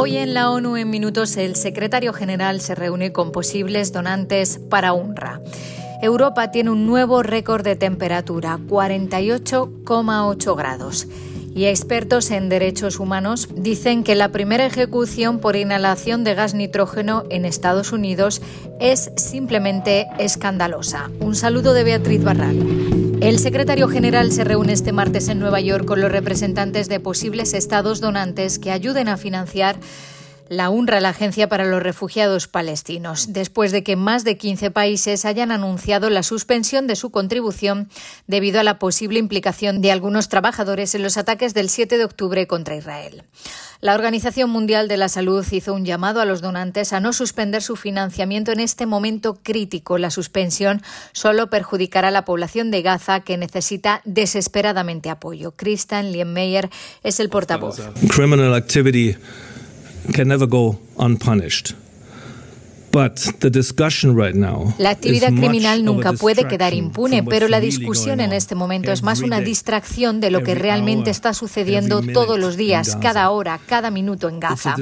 Hoy en la ONU en minutos el secretario general se reúne con posibles donantes para UNRWA. Europa tiene un nuevo récord de temperatura, 48,8 grados. Y expertos en derechos humanos dicen que la primera ejecución por inhalación de gas nitrógeno en Estados Unidos es simplemente escandalosa. Un saludo de Beatriz Barral. El secretario general se reúne este martes en Nueva York con los representantes de posibles estados donantes que ayuden a financiar la UNRWA, la Agencia para los Refugiados Palestinos, después de que más de 15 países hayan anunciado la suspensión de su contribución debido a la posible implicación de algunos trabajadores en los ataques del 7 de octubre contra Israel. La Organización Mundial de la Salud hizo un llamado a los donantes a no suspender su financiamiento en este momento crítico. La suspensión solo perjudicará a la población de Gaza que necesita desesperadamente apoyo. Christian Lienmeyer es el portavoz. Criminal activity can never go unpunished. La actividad criminal nunca puede quedar impune, pero la discusión en este momento es más una distracción de lo que realmente está sucediendo todos los días, cada hora, cada minuto en Gaza.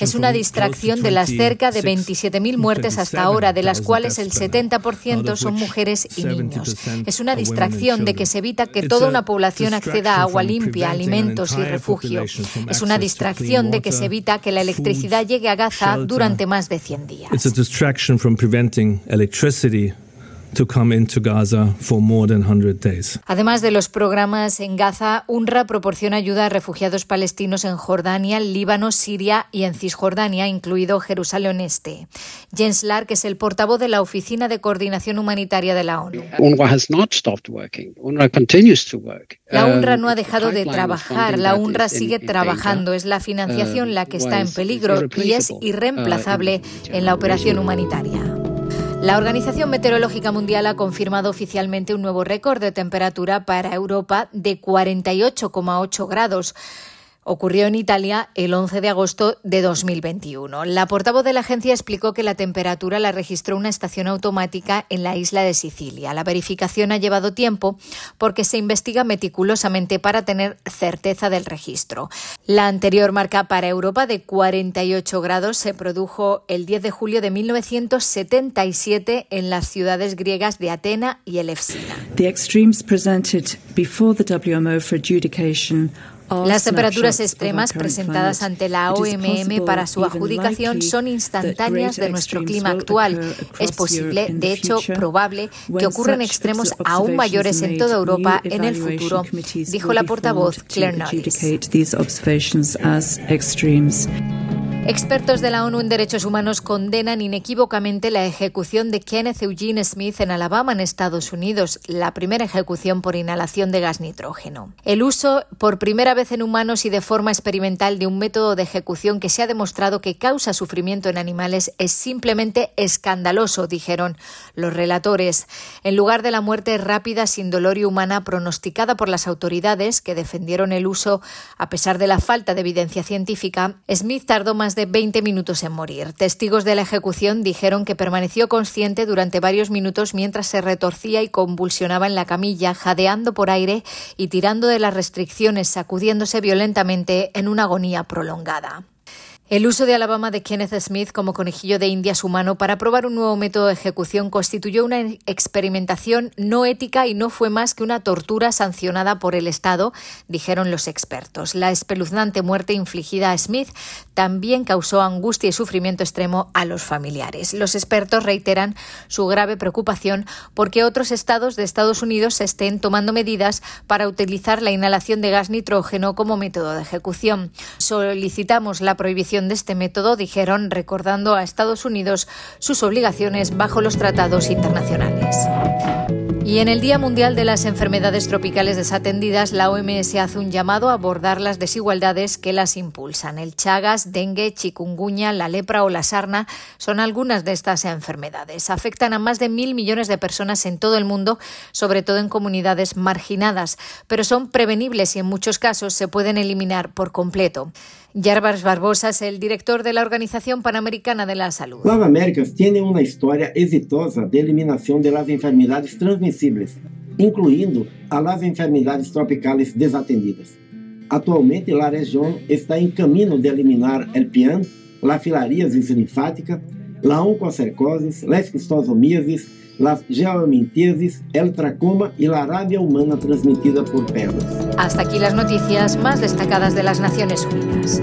Es una distracción de las cerca de 27.000 muertes hasta ahora, de las cuales el 70% son mujeres y niños. Es una distracción de que se evita que toda una población acceda a agua limpia, alimentos y refugio. Es una distracción de que se evita que la electricidad llegue a Gaza durante más de 100 días distraction from preventing electricity to come into Gaza for more than 100 days. Además de los programas en Gaza, UNRWA proporciona ayuda a refugiados palestinos en Jordania, Líbano, Siria y en Cisjordania, incluido Jerusalén Este. Jens Lark es el portavoz de la Oficina de Coordinación Humanitaria de la ONU. UNRWA has not stopped working. UNRWA continues to work. La UNRWA no ha dejado de trabajar, la UNRWA sigue trabajando, es la financiación la que está en peligro y es irreemplazable en la operación humanitaria. La Organización Meteorológica Mundial ha confirmado oficialmente un nuevo récord de temperatura para Europa de 48,8 grados ocurrió en Italia el 11 de agosto de 2021. La portavoz de la agencia explicó que la temperatura la registró una estación automática en la isla de Sicilia. La verificación ha llevado tiempo porque se investiga meticulosamente para tener certeza del registro. La anterior marca para Europa de 48 grados se produjo el 10 de julio de 1977 en las ciudades griegas de Atena y Elefsina. The extremes presented before the WMO for adjudication las temperaturas extremas presentadas ante la OMM para su adjudicación son instantáneas de nuestro clima actual. Es posible, de hecho probable, que ocurran extremos aún mayores en toda Europa en el futuro, dijo la portavoz Claire Norris. Expertos de la ONU en Derechos Humanos condenan inequívocamente la ejecución de Kenneth Eugene Smith en Alabama, en Estados Unidos, la primera ejecución por inhalación de gas nitrógeno. El uso por primera vez en humanos y de forma experimental de un método de ejecución que se ha demostrado que causa sufrimiento en animales es simplemente escandaloso, dijeron los relatores. En lugar de la muerte rápida, sin dolor y humana pronosticada por las autoridades que defendieron el uso a pesar de la falta de evidencia científica, Smith tardó más de 20 minutos en morir. Testigos de la ejecución dijeron que permaneció consciente durante varios minutos mientras se retorcía y convulsionaba en la camilla, jadeando por aire y tirando de las restricciones, sacudiéndose violentamente en una agonía prolongada. El uso de Alabama de Kenneth Smith como conejillo de indias humano para probar un nuevo método de ejecución constituyó una experimentación no ética y no fue más que una tortura sancionada por el Estado, dijeron los expertos. La espeluznante muerte infligida a Smith también causó angustia y sufrimiento extremo a los familiares. Los expertos reiteran su grave preocupación porque otros estados de Estados Unidos estén tomando medidas para utilizar la inhalación de gas nitrógeno como método de ejecución. Solicitamos la prohibición de este método, dijeron, recordando a Estados Unidos sus obligaciones bajo los tratados internacionales. Y en el Día Mundial de las Enfermedades Tropicales Desatendidas, la OMS hace un llamado a abordar las desigualdades que las impulsan. El Chagas, dengue, chikungunya, la lepra o la sarna son algunas de estas enfermedades. Afectan a más de mil millones de personas en todo el mundo, sobre todo en comunidades marginadas, pero son prevenibles y en muchos casos se pueden eliminar por completo. Yarbas Barbosa es el director de la Organización Panamericana de la Salud. Las Américas tienen una historia exitosa de eliminación de las enfermedades transmisibles, incluyendo a las enfermedades tropicales desatendidas. Atualmente, la región está en camino de eliminar el PIAN, la filariasis linfática, la oncocercosis, la esquistosomiasis, las geomintesis, el tracoma y la rabia humana transmitida por perros. Hasta aquí las noticias más destacadas de las Naciones Unidas.